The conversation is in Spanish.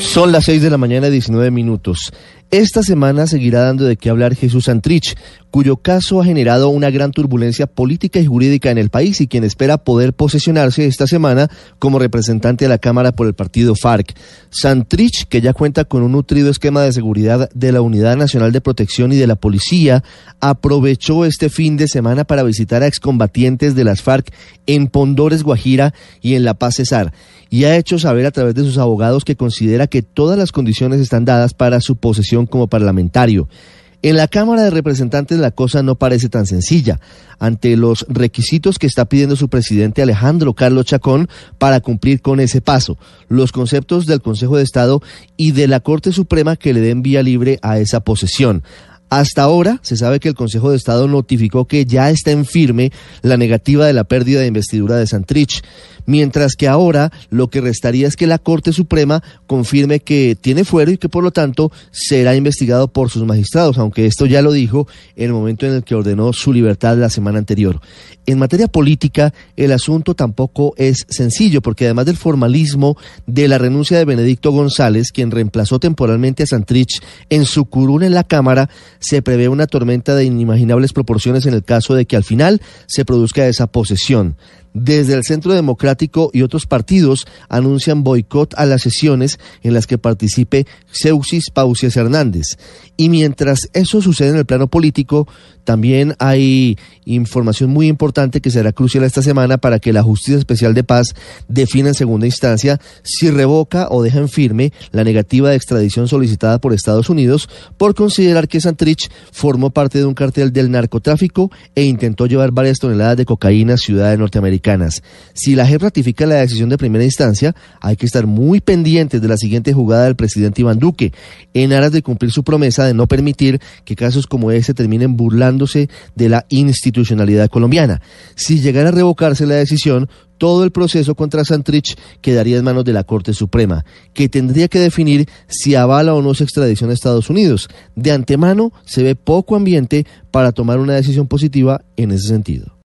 Son las 6 de la mañana, 19 minutos. Esta semana seguirá dando de qué hablar Jesús Santrich, cuyo caso ha generado una gran turbulencia política y jurídica en el país y quien espera poder posesionarse esta semana como representante de la Cámara por el partido FARC. Santrich, que ya cuenta con un nutrido esquema de seguridad de la Unidad Nacional de Protección y de la Policía, aprovechó este fin de semana para visitar a excombatientes de las FARC en Pondores, Guajira y en La Paz Cesar y ha hecho saber a través de sus abogados que considera que todas las condiciones están dadas para su posesión como parlamentario. En la Cámara de Representantes la cosa no parece tan sencilla, ante los requisitos que está pidiendo su presidente Alejandro Carlos Chacón para cumplir con ese paso, los conceptos del Consejo de Estado y de la Corte Suprema que le den vía libre a esa posesión. Hasta ahora se sabe que el Consejo de Estado notificó que ya está en firme la negativa de la pérdida de investidura de Santrich, mientras que ahora lo que restaría es que la Corte Suprema confirme que tiene fuero y que por lo tanto será investigado por sus magistrados, aunque esto ya lo dijo en el momento en el que ordenó su libertad la semana anterior. En materia política, el asunto tampoco es sencillo, porque además del formalismo de la renuncia de Benedicto González, quien reemplazó temporalmente a Santrich en su curul en la Cámara, se prevé una tormenta de inimaginables proporciones en el caso de que al final se produzca esa posesión. Desde el Centro Democrático y otros partidos anuncian boicot a las sesiones en las que participe Seusis Pausias Hernández. Y mientras eso sucede en el plano político, también hay información muy importante que será crucial esta semana para que la Justicia Especial de Paz defina en segunda instancia si revoca o deja en firme la negativa de extradición solicitada por Estados Unidos por considerar que Santrich formó parte de un cartel del narcotráfico e intentó llevar varias toneladas de cocaína a ciudades Si la JEP ratifica la decisión de primera instancia, hay que estar muy pendientes de la siguiente jugada del presidente Iván Duque, en aras de cumplir su promesa de no permitir que casos como ese terminen burlándose de la institucionalidad colombiana. Si llegara a revocarse la decisión, todo el proceso contra Santrich quedaría en manos de la Corte Suprema, que tendría que definir si avala o no su extradición a Estados Unidos. De antemano se ve poco ambiente para tomar una decisión positiva en ese sentido.